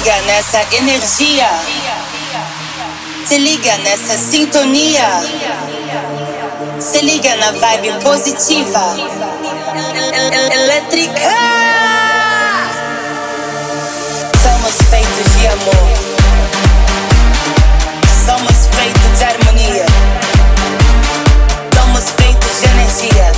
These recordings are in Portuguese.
liga nessa energia. Se liga nessa sintonia. Se liga na vibe positiva. Elétrica. Somos feitos de amor. Somos feitos de harmonia. Somos feitos de energia.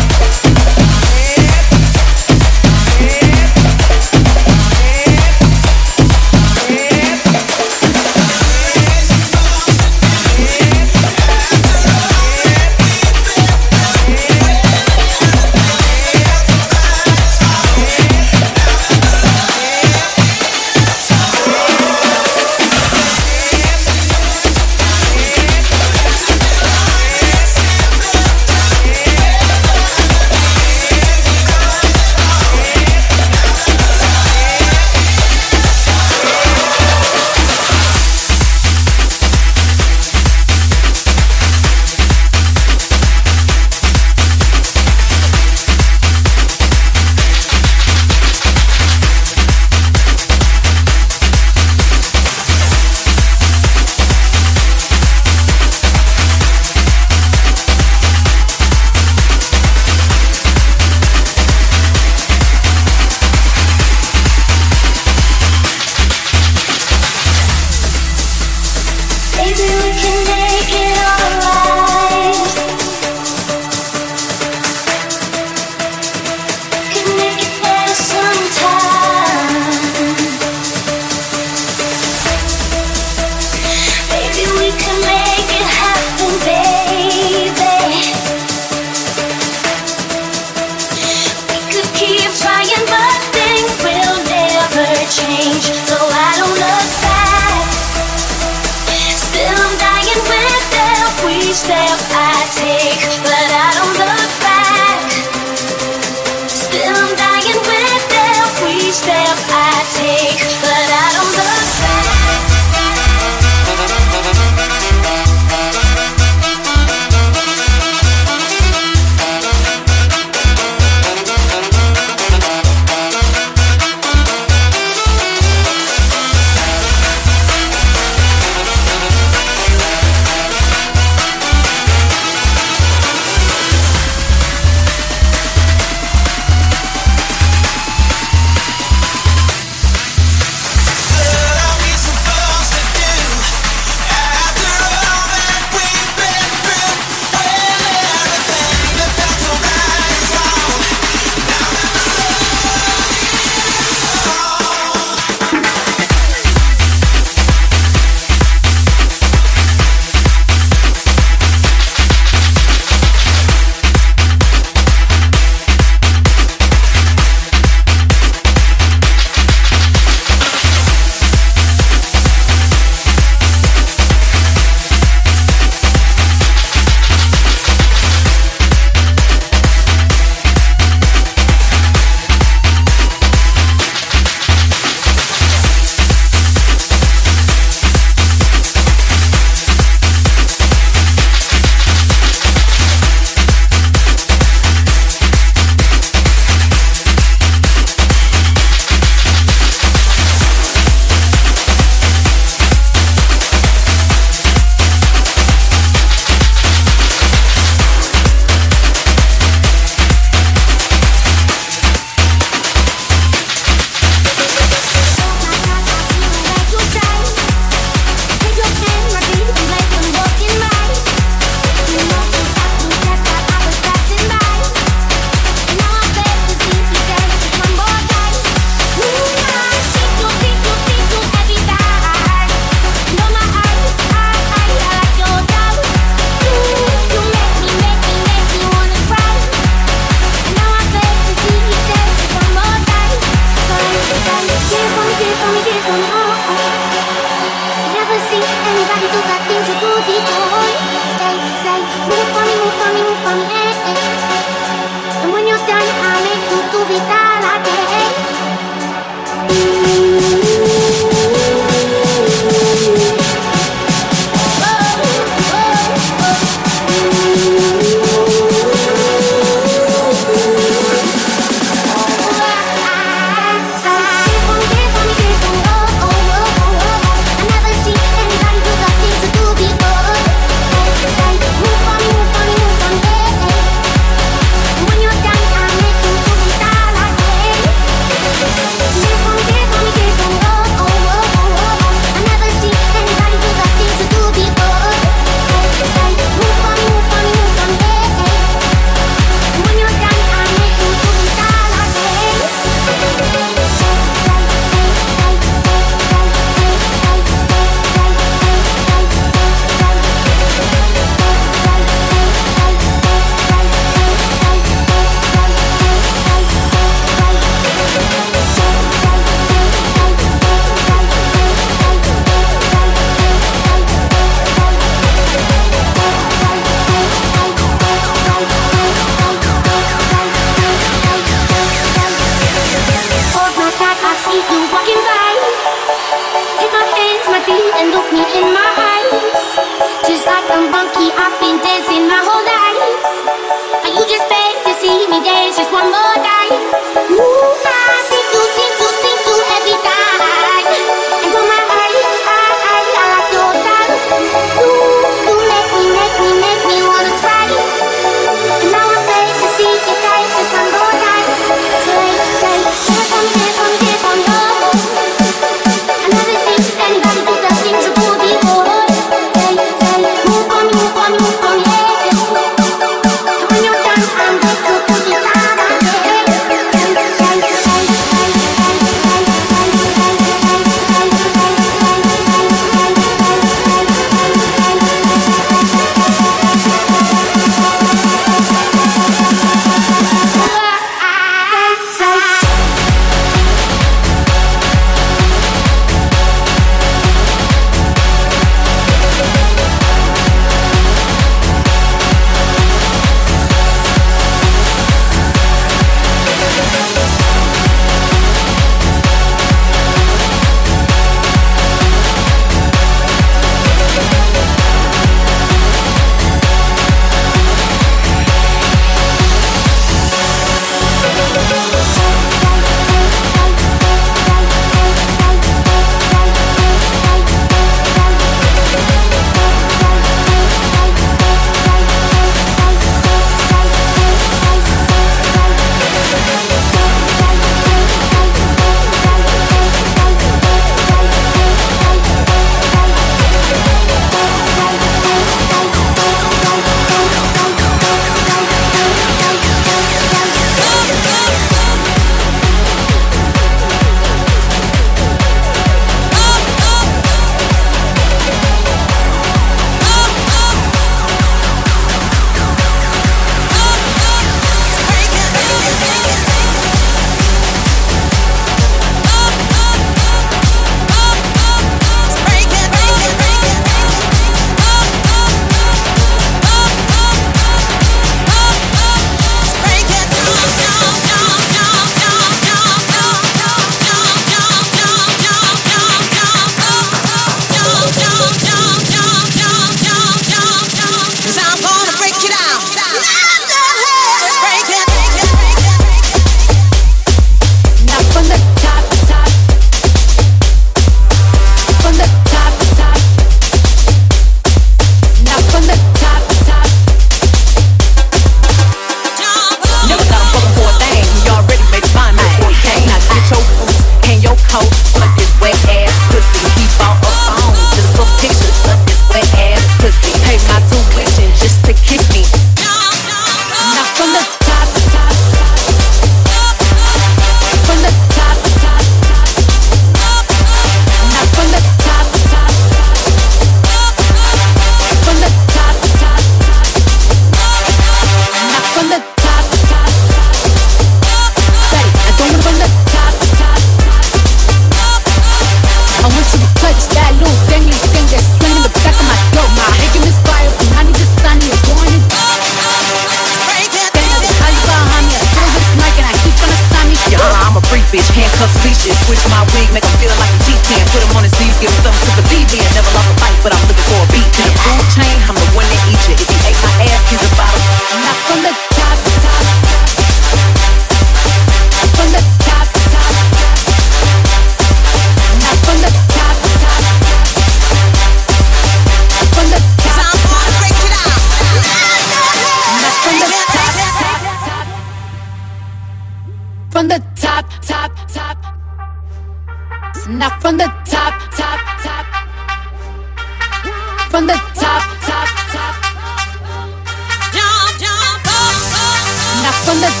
from the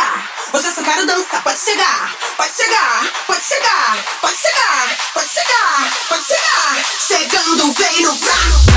chegar. Hoje eu só quero dançar. Pode chegar, pode chegar, pode chegar, pode chegar, pode chegar, pode chegar. Chegando, vem no braço.